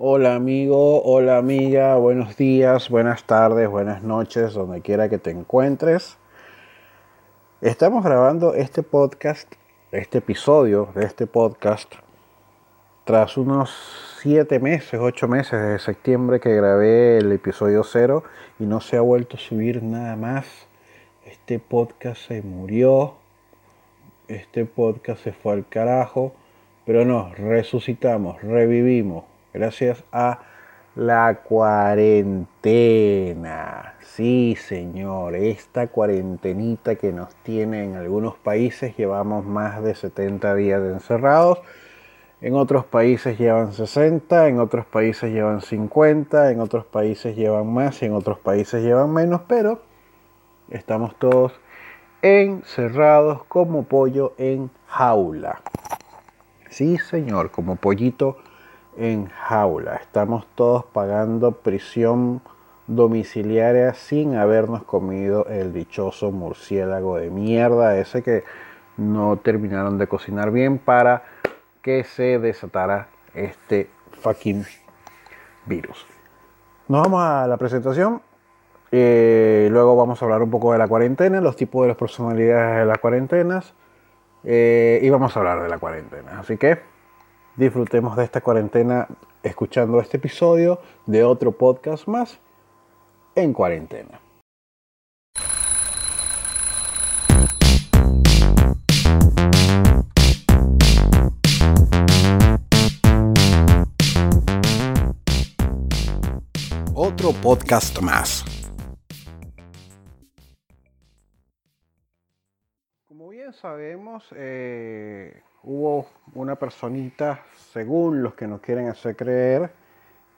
Hola amigo, hola amiga, buenos días, buenas tardes, buenas noches, donde quiera que te encuentres. Estamos grabando este podcast, este episodio de este podcast, tras unos siete meses, ocho meses de septiembre que grabé el episodio cero y no se ha vuelto a subir nada más. Este podcast se murió, este podcast se fue al carajo, pero no, resucitamos, revivimos gracias a la cuarentena. Sí, señor, esta cuarentenita que nos tiene en algunos países, llevamos más de 70 días encerrados. En otros países llevan 60, en otros países llevan 50, en otros países llevan más y en otros países llevan menos, pero estamos todos encerrados como pollo en jaula. Sí, señor, como pollito en jaula. Estamos todos pagando prisión domiciliaria sin habernos comido el dichoso murciélago de mierda ese que no terminaron de cocinar bien para que se desatara este fucking virus. Nos vamos a la presentación. Eh, luego vamos a hablar un poco de la cuarentena, los tipos de las personalidades de las cuarentenas. Eh, y vamos a hablar de la cuarentena. Así que disfrutemos de esta cuarentena escuchando este episodio de otro podcast más en cuarentena. Otro podcast más. Como bien sabemos, eh, hubo una personita, según los que nos quieren hacer creer,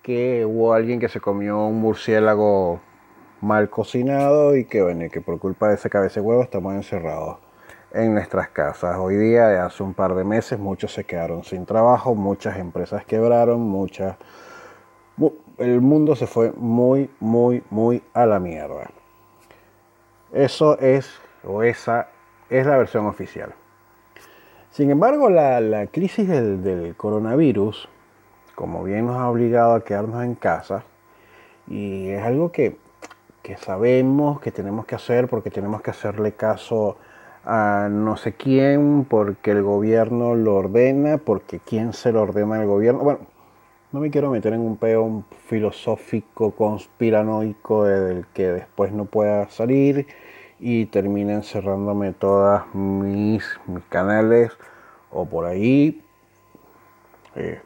que hubo alguien que se comió un murciélago mal cocinado y que, bueno, que por culpa de ese cabeza de huevo estamos encerrados en nuestras casas. Hoy día, hace un par de meses, muchos se quedaron sin trabajo, muchas empresas quebraron, muchas... El mundo se fue muy, muy, muy a la mierda. Eso es, o esa es la versión oficial. Sin embargo, la, crisis del, coronavirus, como bien nos ha obligado a quedarnos en casa, y es algo que, sabemos que tenemos que hacer porque tenemos que hacerle caso a no sé quién, porque el gobierno lo ordena, porque quién se lo ordena el gobierno. Bueno, no me quiero meter en un peón filosófico, conspiranoico del que después no pueda salir y termina encerrándome todas mis, mis canales o por ahí. Eh,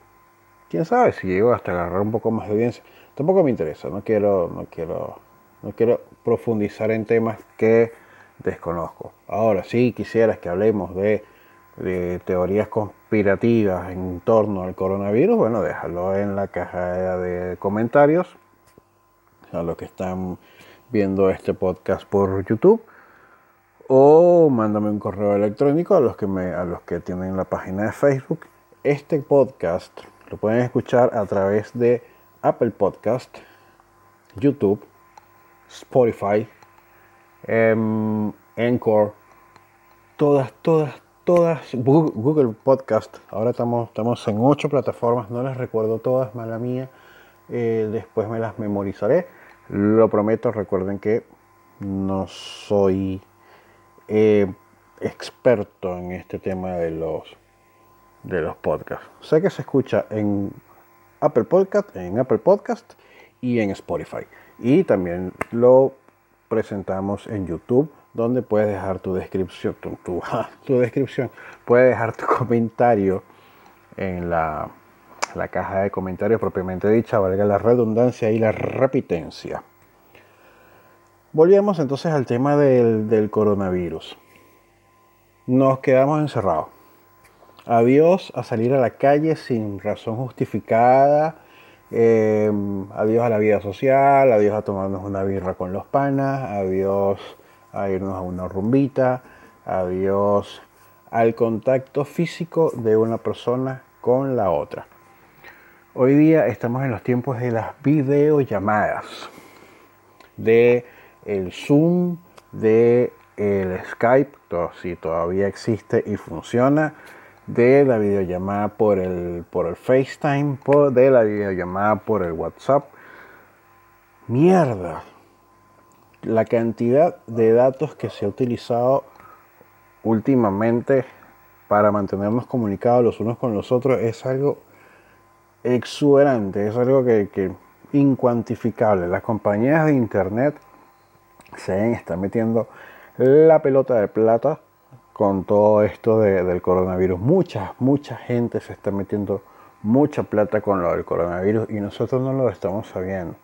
quién sabe si llego hasta agarrar un poco más de audiencia. Tampoco me interesa, no quiero, no quiero, no quiero profundizar en temas que desconozco. Ahora sí quisieras que hablemos de, de teorías conspirativas en torno al coronavirus, bueno, déjalo en la caja de comentarios a los que están viendo este podcast por YouTube o mándame un correo electrónico a los que me a los que tienen la página de Facebook. Este podcast lo pueden escuchar a través de Apple Podcast, YouTube, Spotify, um, Anchor, todas, todas, todas, Google Podcast. Ahora estamos, estamos en ocho plataformas, no las recuerdo todas, mala mía. Eh, después me las memorizaré. Lo prometo, recuerden que no soy eh, experto en este tema de los, de los podcasts. Sé que se escucha en Apple Podcast, en Apple Podcast y en Spotify. Y también lo presentamos en YouTube, donde puedes dejar tu descripción, tu, tu, descripción, puedes dejar tu comentario en la, la caja de comentarios propiamente dicha, valga la redundancia y la repitencia. Volvemos entonces al tema del, coronavirus. Nos quedamos encerrados. Adiós a salir a la calle sin razón justificada. Em, adiós a la vida social. Adiós a tomarnos una birra con los panas. Adiós a irnos a una rumbita. Adiós al contacto físico de una persona con la otra. Hoy día estamos en los tiempos de las videollamadas. De el Zoom de el Skype, si todavía existe y funciona, de la videollamada por el, por el FaceTime, de la videollamada por el WhatsApp. Mierda. La cantidad de datos que se ha utilizado últimamente para mantenernos comunicados los unos con los otros es algo exuberante, es algo que, que incuantificable. Las compañías de internet se están metiendo la pelota de plata con todo esto del coronavirus. Mucha, mucha gente se está metiendo mucha plata con lo del coronavirus y nosotros no lo estamos sabiendo.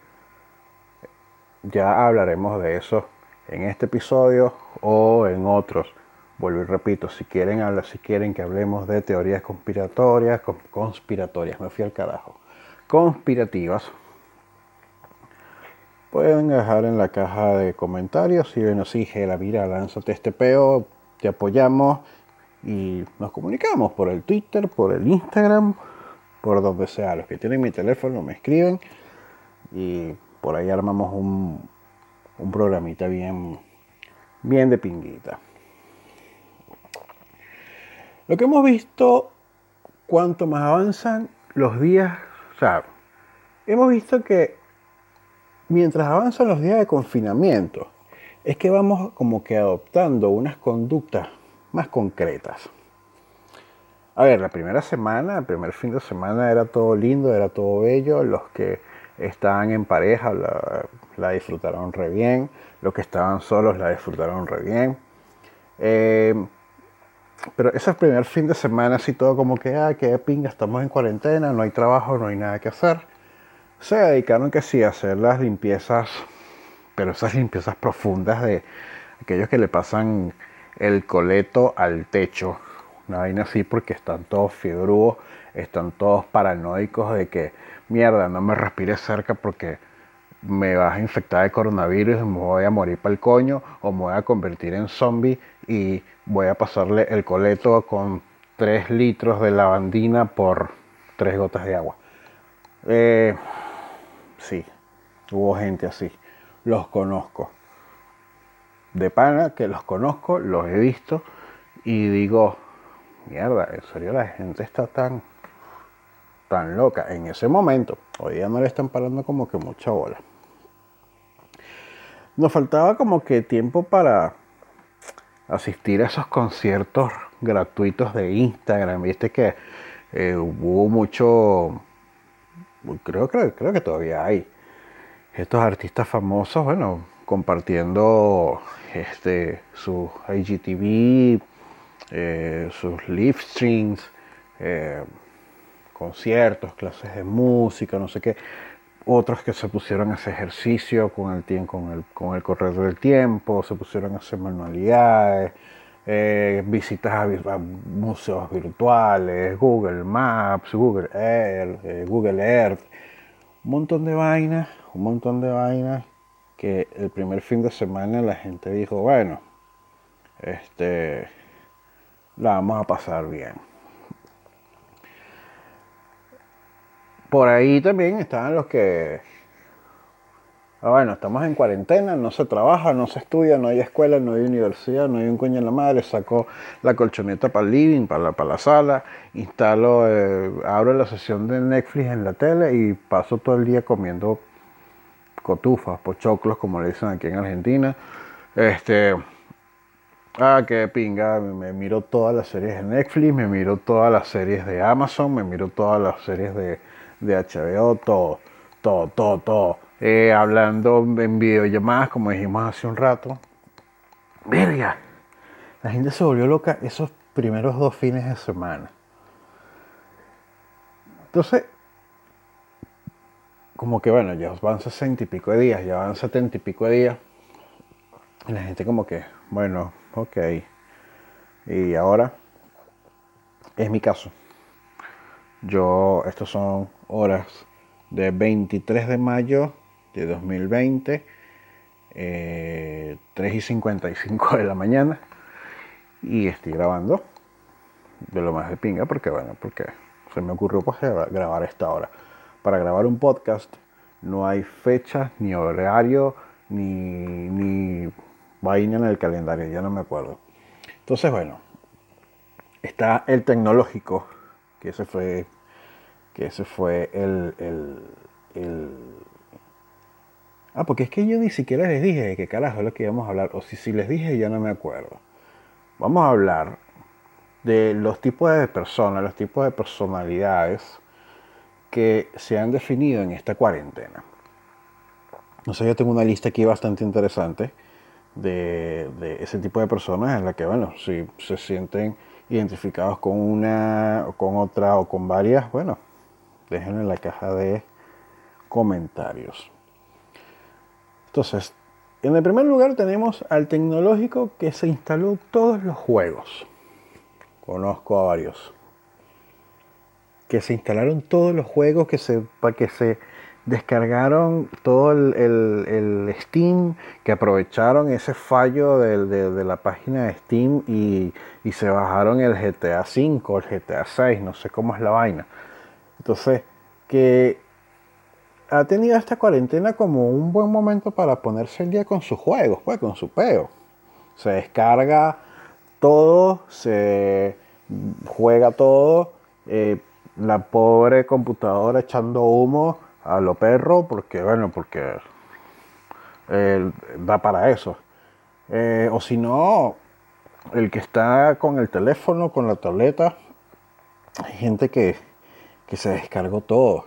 Ya hablaremos de eso en este episodio o en otros. Vuelvo y repito, si quieren hablar, si quieren que hablemos de teorías conspiratorias, conspiratorias, me fui al carajo, conspirativas, pueden dejar en la caja de comentarios si ven así, la mira, lánzate este peo, te apoyamos y nos comunicamos por el Twitter, por el Instagram, por donde sea. Los que tienen mi teléfono me escriben y por ahí armamos un, un programita bien, bien de pinguita. Lo que hemos visto, cuanto más avanzan los días, o sea, hemos visto que mientras avanzan los días de confinamiento, es que vamos como que adoptando unas conductas más concretas. A ver, la primera semana, el primer fin de semana era todo lindo, era todo bello, los que estaban en pareja la, disfrutaron re bien, los que estaban solos la disfrutaron re bien. Eh, pero ese primer fin de semana así todo como que, ah, qué pinga, estamos en cuarentena, no hay trabajo, no hay nada que hacer. Se dedicaron que sí a hacer las limpiezas pero esas limpiezas profundas de aquellos que le pasan el coleto al techo, una vaina así porque están todos fiebrudos, están todos paranoicos de que mierda, no me respires cerca porque me vas a infectar de coronavirus me voy a morir para el coño o me voy a convertir en zombie y voy a pasarle el coleto con 3 litros de lavandina por 3 gotas de agua. Eh, sí, hubo gente así los conozco. De pana que los conozco, los he visto y digo, mierda, en serio la gente está tan, tan loca en ese momento. Hoy día no le están parando como que mucha bola. Nos faltaba como que tiempo para asistir a esos conciertos gratuitos de Instagram. Viste que eh, hubo mucho, creo, creo, creo que todavía hay estos artistas famosos, bueno, compartiendo este, sus IGTV, eh, sus live streams, eh, conciertos, clases de música, no sé qué. Otros que se pusieron a hacer ejercicio con el, tiempo, con el, con el correr del tiempo, se pusieron a hacer manualidades, eh, visitas a, museos virtuales, Google Maps, Google Earth, Google Earth, un montón de vainas un montón de vainas que el primer fin de semana la gente dijo, bueno, este, la vamos a pasar bien. Por ahí también estaban los que, ah, bueno, estamos en cuarentena, no se trabaja, no se estudia, no hay escuela, no hay universidad, no hay un coño en la madre, saco la colchoneta para el living, para la, para la sala, instalo, eh, abro la sesión de Netflix en la tele y paso todo el día comiendo cotufas, pochoclos, como le dicen aquí en Argentina. Este, ah, qué pinga, me miro todas las series de Netflix, me miro todas las series de Amazon, me miro todas las series de, de HBO, todo, todo, todo, todo. Eh, hablando en videollamadas, como dijimos hace un rato. Verga, la gente se volvió loca esos primeros dos fines de semana. Entonces, como que bueno, ya van sesenta y pico de días, ya van setenta y pico de días. Y la gente como que, bueno, ok. Y ahora es mi caso. Yo, estos son horas de 23 de mayo de 2020, 3 y 55 de la mañana. Y estoy grabando de lo más de pinga porque, bueno, porque se me ocurrió pues grabar esta hora para grabar un podcast no hay fecha, ni horario, ni, ni vaina en el calendario, ya no me acuerdo. Entonces, bueno, está el tecnológico, que ese fue, que ese fue el, el, Ah, porque es que yo ni siquiera les dije de qué carajo es lo que íbamos a hablar, o si, si les dije ya no me acuerdo. Vamos a hablar de los tipos de personas, los tipos de personalidades que se han definido en esta cuarentena. No sé, yo tengo una lista aquí bastante interesante de, ese tipo de personas en la que, bueno, si se sienten identificados con una, o con otra o con varias, bueno, déjenlo en la caja de comentarios. Entonces, en el primer lugar tenemos al tecnológico que se instaló todos los juegos. Conozco a varios. Que se instalaron todos los juegos, que se, para que se descargaron todo el, Steam, que aprovecharon ese fallo de, la página de Steam y, se bajaron el GTA V, el GTA 6, no sé cómo es la vaina. Entonces, que ha tenido esta cuarentena como un buen momento para ponerse el día con sus juegos, pues con su peo. Se descarga todo, se juega todo. Eh, la pobre computadora echando humo a lo perro, porque bueno, porque eh, da para eso. Eh, o si no, el que está con el teléfono, con la tableta, hay gente que, que se descargó todo.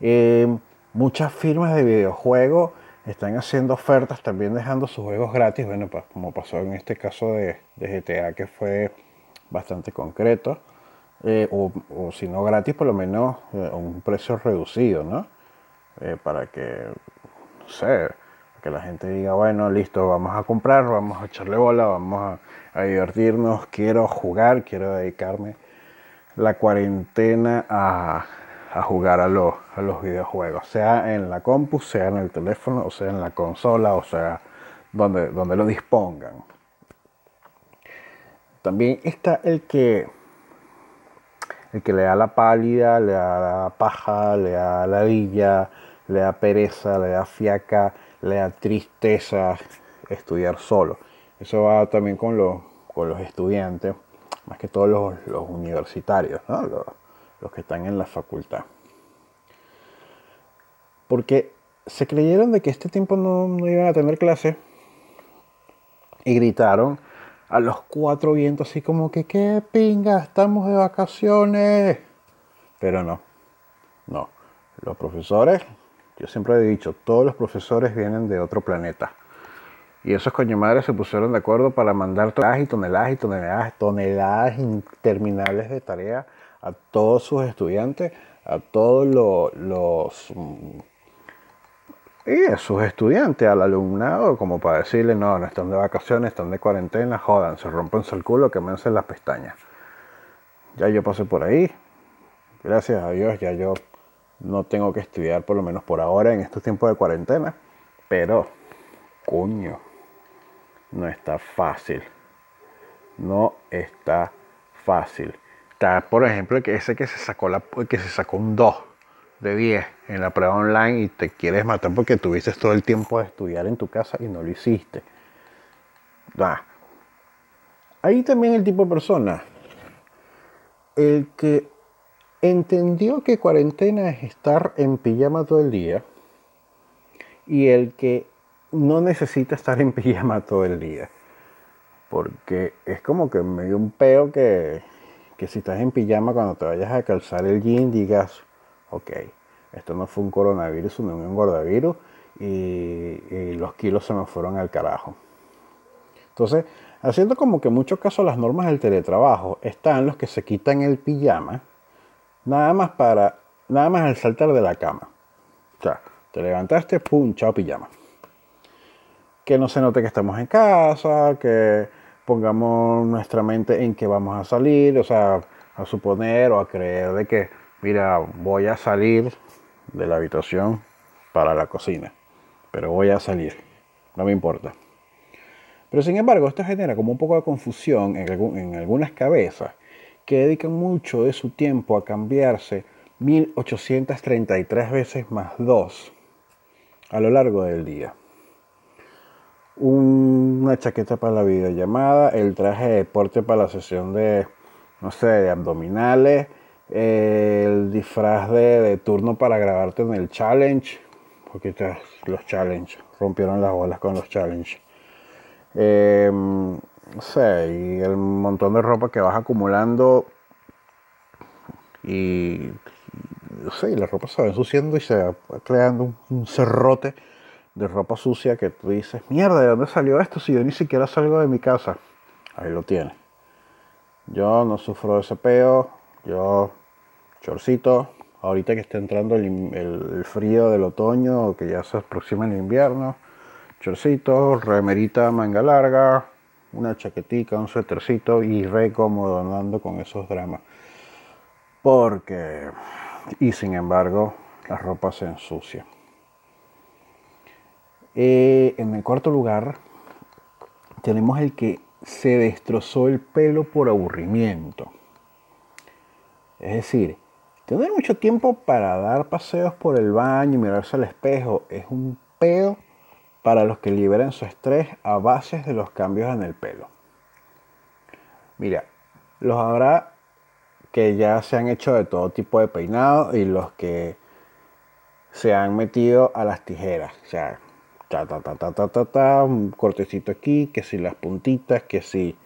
Eh, muchas firmas de videojuegos están haciendo ofertas, también dejando sus juegos gratis, bueno, pues, como pasó en este caso de, de GTA, que fue bastante concreto. Eh, o, si no gratis, por lo menos eh, un precio reducido, ¿no? Eh, para que, sé, que la gente diga, bueno, listo, vamos a comprar, vamos a echarle bola, vamos a, divertirnos, quiero jugar, quiero dedicarme la cuarentena a, jugar a los, a los videojuegos, sea en la compu, sea en el teléfono, o sea en la consola, o sea donde, donde lo dispongan. También está el que el que le da la pálida, le da la paja, le da la villa, le da pereza, le da fiaca, le da tristeza estudiar solo. Eso va también con los, con los estudiantes, más que todos los, universitarios, los, que están en la facultad. Porque se creyeron de que este tiempo no, no iban a tener clase y gritaron a los cuatro vientos, así como que, qué pinga, estamos de vacaciones. Pero no, no. Los profesores, yo siempre he dicho, todos los profesores vienen de otro planeta. Y esos coño madres se pusieron de acuerdo para mandar toneladas y toneladas y toneladas, toneladas interminables de tarea a todos sus estudiantes, a todos los y a sus estudiantes, al alumnado, como para decirle, no, no están de vacaciones, están de cuarentena, jodan, se rompen el culo, quémense las pestañas. Ya yo pasé por ahí, gracias a Dios, ya yo no tengo que estudiar, por lo menos por ahora, en estos tiempos de cuarentena, pero, coño, no está fácil. No está fácil. Está, por ejemplo, que ese que se sacó, la, que se sacó un 2 de 10 en la prueba online y te quieres matar porque tuviste todo el tiempo de estudiar en tu casa y no lo hiciste. Ahí también el tipo de persona, el que entendió que cuarentena es estar en pijama todo el día y el que no necesita estar en pijama todo el día. Porque es como que me dio un peo que, que si estás en pijama cuando te vayas a calzar el jean digas, ok, esto no fue un coronavirus, sino un engordavirus y, los kilos se me fueron al carajo. Entonces, haciendo como que en muchos casos las normas del teletrabajo están los que se quitan el pijama, nada más para, nada más al saltar de la cama. O sea, te levantaste, pum, chao pijama. Que no se note que estamos en casa, que pongamos nuestra mente en que vamos a salir, o sea, a suponer o a creer de que mira, voy a salir de la habitación para la cocina, pero voy a salir, no me importa. Pero sin embargo, esto genera como un poco de confusión en, algunas cabezas que dedican mucho de su tiempo a cambiarse 1833 veces más 2 a lo largo del día. una chaqueta para la videollamada, el traje de deporte para la sesión de, no sé, de abdominales, el disfraz de, turno para grabarte en el challenge, porque los challenge, rompieron las bolas con los challenge. Em, no sé, y el montón de ropa que vas acumulando y, no sé, y la ropa se va ensuciando y se va creando un cerrote de ropa sucia que tú dices, mierda, ¿de dónde salió esto si yo ni siquiera salgo de mi casa? Ahí lo tienes. Yo no sufro de ese peo, yo chorcito, ahorita que está entrando el, frío del otoño, que ya se aproxima el invierno, chorcito, remerita manga larga, una chaquetica, un suétercito y re cómodo andando con esos dramas. Porque, y sin embargo, la ropa se ensucia. Eh, en el cuarto lugar tenemos el que se destrozó el pelo por aburrimiento. Es decir, tener mucho tiempo para dar paseos por el baño y mirarse al espejo es un peo para los que liberan su estrés a bases de los cambios en el pelo. Mira, los habrá que ya se han hecho de todo tipo de peinado y los que se han metido a las tijeras. O sea, ta, ta, ta, ta, ta, ta, un cortecito aquí, que si las puntitas, que si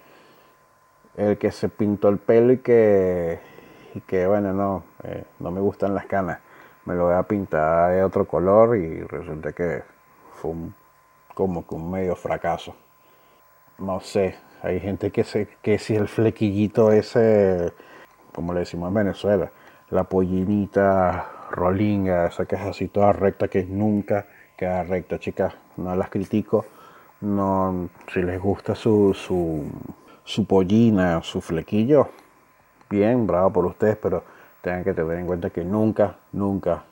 el que se pintó el pelo y que, y que bueno, no, eh, no me gustan las canas, me lo voy a pintar de otro color y resulta que fue como que un medio fracaso. No sé, hay gente que, se, que si el flequillito ese, como le decimos en Venezuela, la pollinita rolinga, esa que es así toda recta que nunca queda recta, chicas. No las critico. No, si les gusta su, su, su pollina, su flequillo, bien, bravo por ustedes, pero tengan que tener en cuenta que nunca, nunca,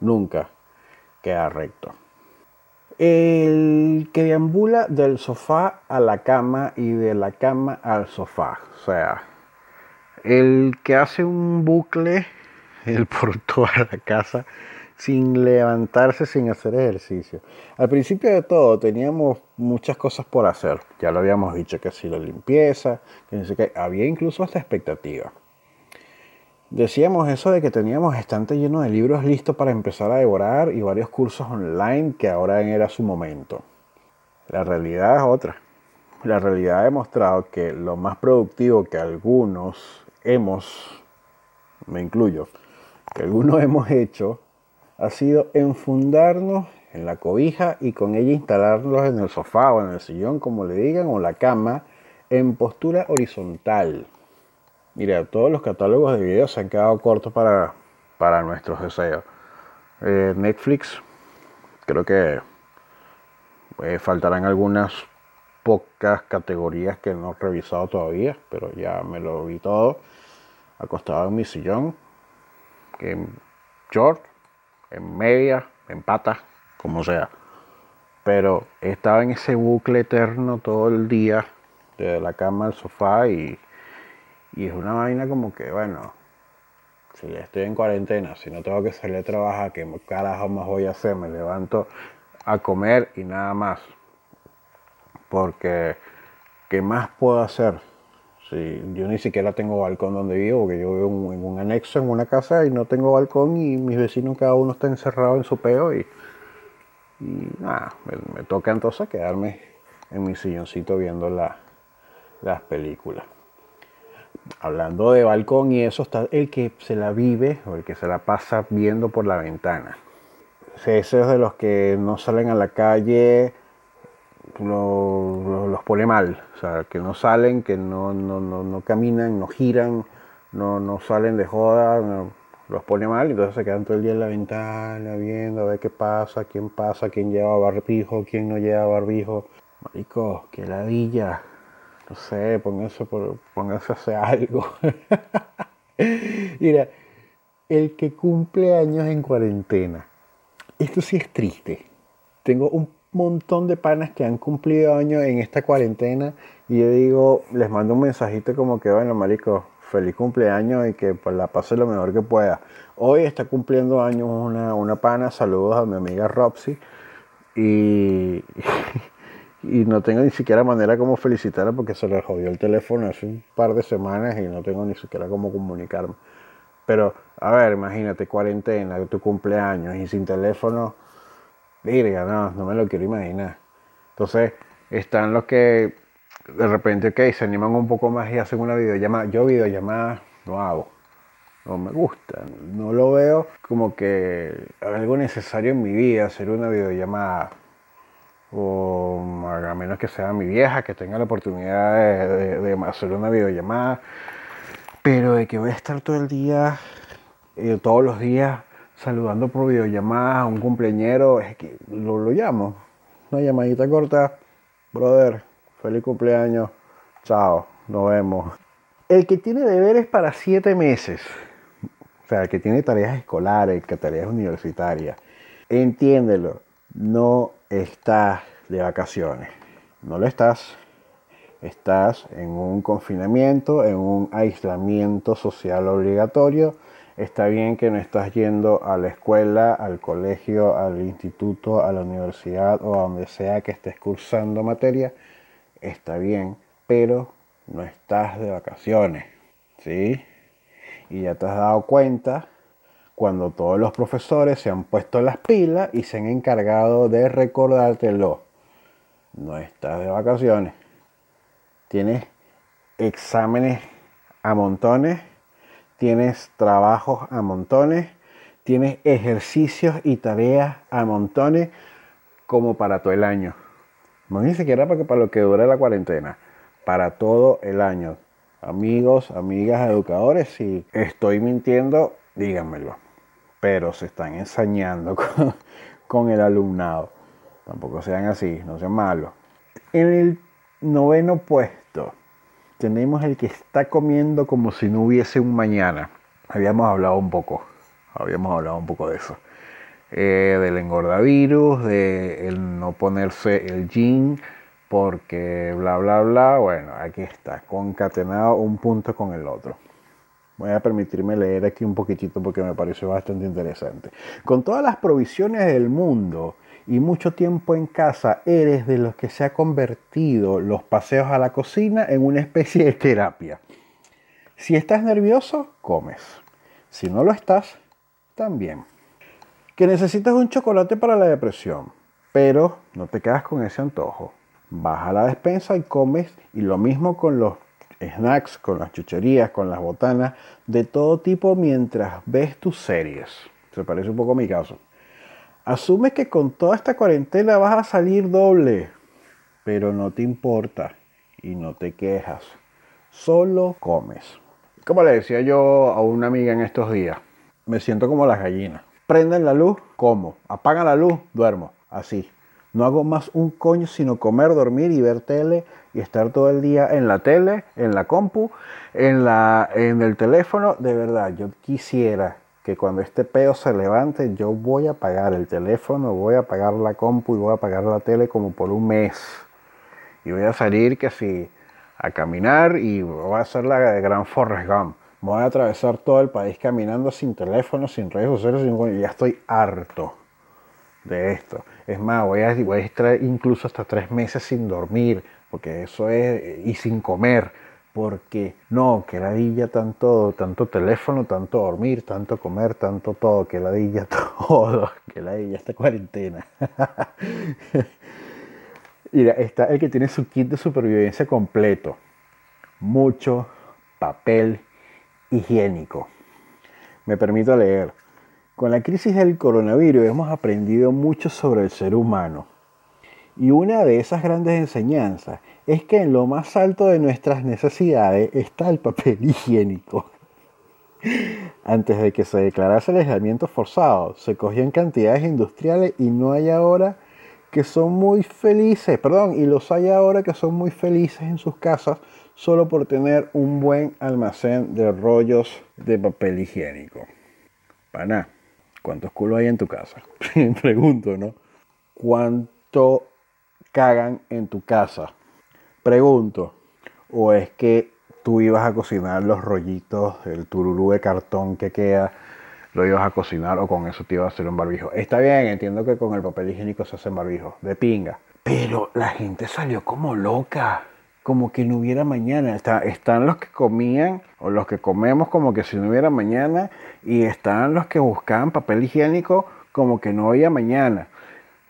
nunca queda recto. El que deambula del sofá a la cama y de la cama al sofá. O sea, el que hace un bucle el por toda la casa sin levantarse, sin hacer ejercicio. Al principio de todo teníamos muchas cosas por hacer. Ya lo habíamos dicho que si la limpieza, que había incluso hasta expectativa. Decíamos eso de que teníamos estante lleno de libros listos para empezar a devorar y varios cursos online que ahora era su momento. La realidad es otra. La realidad ha demostrado que lo más productivo que algunos hemos, me incluyo, que algunos hemos hecho ha sido enfundarnos en la cobija y con ella instalarnos en el sofá o en el sillón, como le digan, o la cama, en postura horizontal. Mira, todos los catálogos de videos se han quedado cortos para, para nuestros deseos. Eh, Netflix, creo que eh, faltarán algunas pocas categorías que no he revisado todavía, pero ya me lo vi todo acostado en mi sillón, en short, en media, en pata, como sea. Pero estaba en ese bucle eterno todo el día, desde la cama al sofá y, y es una vaina como que, bueno, si estoy en cuarentena, si no tengo que salir a trabajar, ¿qué carajo más voy a hacer? Me levanto a comer y nada más. Porque, ¿qué más puedo hacer? Sí, yo ni siquiera tengo balcón donde vivo, porque yo vivo en un anexo, en una casa y no tengo balcón y mis vecinos cada uno está encerrado en su peo y, nada, me, toca entonces quedarme en mi silloncito viendo las películas. Hablando de balcón y eso está el que se la vive o el que se la pasa viendo por la ventana. Ese es de los que no salen a la calle los pone mal, o sea, que no salen, que no, no, no, no caminan, no giran, no, no salen de joda, los pone mal, entonces se quedan todo el día en la ventana viendo a ver qué pasa, quién pasa, quién lleva barbijo, quién no lleva barbijo. Marico, qué ladilla, no sé, pónganse, pónganse a hacer algo. Mira, el que cumple años en cuarentena, esto sí es triste. Tengo un montón de panas que han cumplido años en esta cuarentena y yo digo, les mando un mensajito como que, bueno, marico, feliz cumpleaños y que pues, la pase lo mejor que pueda. Hoy está cumpliendo años una, una pana, saludos a mi amiga Roxy y, y no tengo ni siquiera manera como felicitarla porque se le jodió el teléfono hace un par de semanas y no tengo ni siquiera cómo comunicarme. Pero, a ver, imagínate, cuarentena, tu cumpleaños y sin teléfono, virga, no, no me lo quiero imaginar. Entonces, están los que de repente, ok, se animan un poco más y hacen una videollamada. Yo videollamadas no hago, no me gusta, no lo veo como que algo necesario en mi vida hacer una videollamada o a menos que sea mi vieja que tenga la oportunidad de, hacer una videollamada, pero de que voy a estar todo el día, eh, todos los días saludando por videollamada a un cumpleañero, es que lo, lo llamo, una llamadita corta, brother, feliz cumpleaños, chao, nos vemos. El que tiene deberes para siete meses, o sea, el que tiene tareas escolares, que tareas universitarias, entiéndelo, no estás de vacaciones. No lo estás. Estás en un confinamiento, en un aislamiento social obligatorio. Está bien que no estás yendo a la escuela, al colegio, al instituto, a la universidad o a donde sea que estés cursando materia. Está bien, pero no estás de vacaciones. ¿Sí? Y ya te has dado cuenta cuando todos los profesores se han puesto las pilas y se han encargado de recordártelo. No estás de vacaciones. Tienes exámenes a montones, tienes trabajos a montones, tienes ejercicios y tareas a montones como para todo el año. No ni siquiera para, para lo que dure la cuarentena, para todo el año. Amigos, amigas, educadores, si estoy mintiendo, díganmelo pero se están ensañando con, el alumnado. Tampoco sean así, no sean malos. En el noveno puesto tenemos el que está comiendo como si no hubiese un mañana. Habíamos hablado un poco, habíamos hablado un poco de eso. Eh, del engordavirus, de el no ponerse el jean porque bla bla bla. Bueno, aquí está, concatenado un punto con el otro. Voy a permitirme leer aquí un poquitito porque me pareció bastante interesante. Con todas las provisiones del mundo y mucho tiempo en casa, eres de los que se ha convertido los paseos a la cocina en una especie de terapia. Si estás nervioso, comes. Si no lo estás, también. Que necesitas un chocolate para la depresión, pero no te quedas con ese antojo. Baja la despensa y comes y lo mismo con los snacks, con las chucherías, con las botanas, de todo tipo mientras ves tus series. Se parece un poco a mi caso. Asumes que con toda esta cuarentena vas a salir doble, pero no te importa y no te quejas. Solo comes. Como le decía yo a una amiga en estos días, me siento como las gallinas. Prenden la luz, como. Apagan la luz, duermo. Así. No hago más un coño sino comer, dormir y ver tele y estar todo el día en la tele, en la compu, en, la, en el teléfono. De verdad, yo quisiera que cuando este pedo se levante, yo voy a pagar el teléfono, voy a pagar la compu y voy a pagar la tele como por un mes. Y voy a salir que si a caminar y voy a hacer la de Gran Forrest Gump. Voy a atravesar todo el país caminando sin teléfono, sin redes sociales, sin... ya estoy harto de esto. Es más, voy a, voy a estar incluso hasta tres meses sin dormir, porque eso es, y sin comer, porque no, que ladilla tanto, tanto teléfono, tanto dormir, tanto comer, tanto todo, que ladilla todo, que ladilla esta cuarentena. Mira, está el que tiene su kit de supervivencia completo. Mucho papel higiénico. Me permito leer. Con la crisis del coronavirus hemos aprendido mucho sobre el ser humano. Y una de esas grandes enseñanzas es que en lo más alto de nuestras necesidades está el papel higiénico. Antes de que se declarase el aislamiento forzado, se cogían cantidades industriales y no hay ahora que son muy felices, perdón, y los hay ahora que son muy felices en sus casas solo por tener un buen almacén de rollos de papel higiénico. Para ¿Cuántos culos hay en tu casa? Pregunto, ¿no? ¿Cuánto cagan en tu casa? Pregunto. ¿O es que tú ibas a cocinar los rollitos, el tururú de cartón que queda, lo ibas a cocinar o con eso te ibas a hacer un barbijo? Está bien, entiendo que con el papel higiénico se hacen barbijos, de pinga. Pero la gente salió como loca, como que no hubiera mañana. están los que comían o los que comemos como que si no hubiera mañana y están los que buscaban papel higiénico como que no había mañana.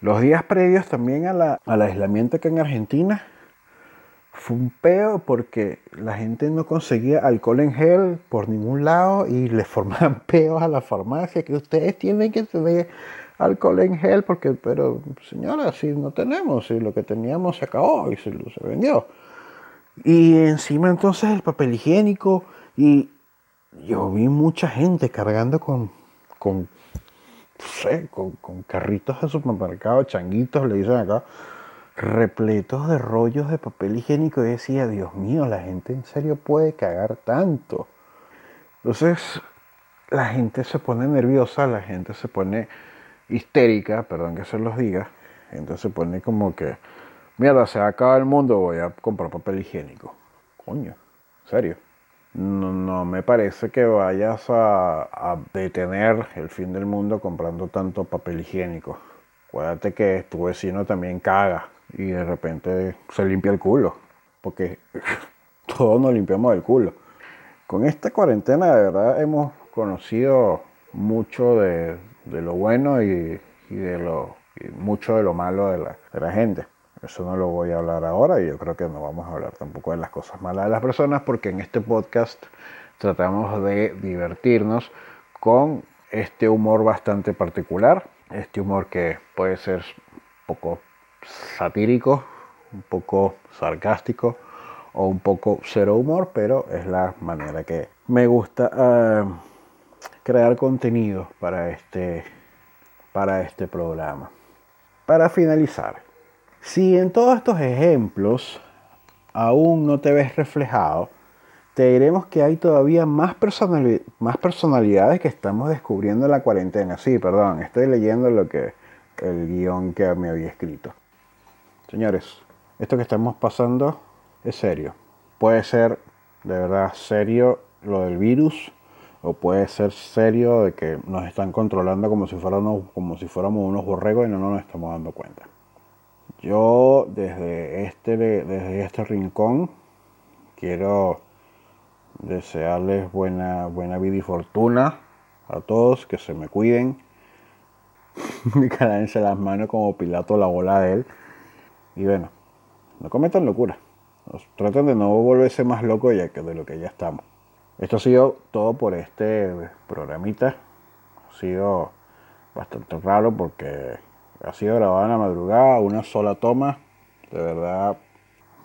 Los días previos también a la, al aislamiento acá en Argentina fue un peo porque la gente no conseguía alcohol en gel por ningún lado y le formaban peos a la farmacia que ustedes tienen que tener alcohol en gel porque, pero señora, si no tenemos, si lo que teníamos se acabó y se, se vendió. Y encima entonces el papel higiénico y yo vi mucha gente cargando con, con, con, carritos de supermercado, changuitos, le dicen acá, repletos de rollos de papel higiénico. Y decía, Dios mío, la gente en serio puede cagar tanto. Entonces, la gente se pone nerviosa, la gente se pone histérica, perdón que se los diga. Entonces se pone como que, mierda, se acaba el mundo, voy a comprar papel higiénico. Coño, ¿en serio? No, no me parece que vayas a, a, detener el fin del mundo comprando tanto papel higiénico. Acuérdate que tu vecino también caga y de repente se limpia el culo, porque todos nos limpiamos el culo. Con esta cuarentena de verdad hemos conocido mucho de, de lo bueno y, de lo mucho de lo malo de la, de la, gente. Eso no lo voy a hablar ahora y yo creo que no vamos a hablar tampoco de las cosas malas de las personas porque en este podcast tratamos de divertirnos con este humor bastante particular, este humor que puede ser poco satírico, un poco sarcástico o un poco cero humor, pero es la manera que me gusta eh, crear contenido para este, para este programa. Para finalizar, si en todos estos ejemplos aún no te ves reflejado, te diremos que hay todavía más, más personalidades que estamos descubriendo en la cuarentena. Sí, perdón, estoy leyendo lo que el guion que me había escrito. Señores, esto que estamos pasando es serio. Puede ser de verdad serio lo del virus, o puede ser serio de que nos están controlando como si, fuéramos, como si fuéramos unos borregos y no nos estamos dando cuenta. Yo desde este, desde este rincón quiero desearles buena, buena vida y fortuna a todos, que se me cuiden, calense las manos como Pilato la bola de él. Y bueno, no cometan locura. Traten de no volverse más locos ya que de lo que ya estamos. Esto ha sido todo por este programita. Ha sido bastante raro porque ha sido grabado en la madrugada, una sola toma. De verdad,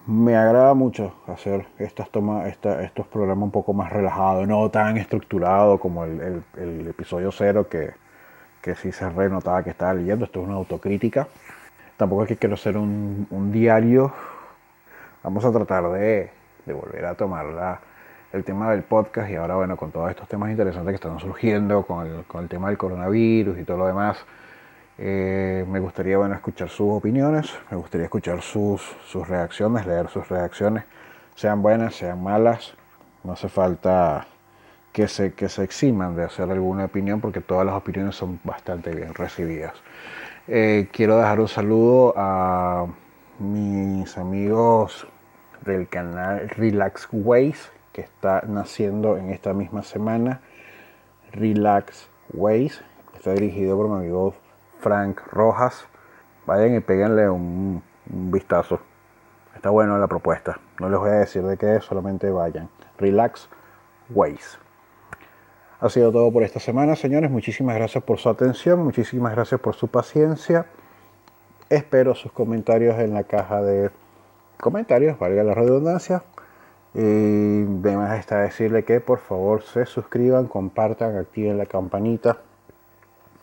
me agrada mucho hacer estas tomas, estos programas un poco más relajados, no tan estructurados como el, episodio cero que, que sí se renotaba que estaba leyendo. Esto es una autocrítica. Tampoco es que quiero hacer un, diario. Vamos a tratar de, de volver a tomarla el tema del podcast y ahora, bueno, con todos estos temas interesantes que están surgiendo, con el, con el tema del coronavirus y todo lo demás, eh, me gustaría, bueno, escuchar sus opiniones, me gustaría escuchar sus, sus reacciones, leer sus reacciones, sean buenas, sean malas, no hace falta que se, que se eximan de hacer alguna opinión porque todas las opiniones son bastante bien recibidas. Eh, quiero dejar un saludo a mis amigos del canal Relax Ways que está naciendo en esta misma semana, Relax Ways. Está dirigido por mi amigo Frank Rojas. Vayan y péguenle un, vistazo. Está bueno la propuesta. No les voy a decir de qué es, solamente vayan. Relax Ways. Ha sido todo por esta semana, señores. Muchísimas gracias por su atención, muchísimas gracias por su paciencia. Espero sus comentarios en la caja de comentarios, valga la redundancia. Y además está decirle que por favor se suscriban, compartan, activen la campanita,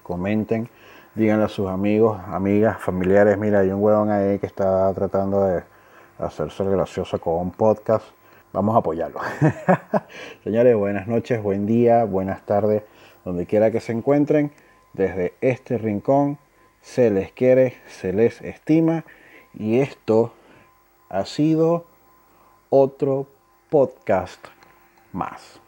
comenten, díganle a sus amigos, amigas, familiares, mira, hay un huevón ahí que está tratando de hacerse gracioso con un podcast. Vamos a apoyarlo. Señores, buenas noches, buen día, buenas tardes, donde quiera que se encuentren. Desde este rincón se les quiere, se les estima y esto ha sido otro podcast más.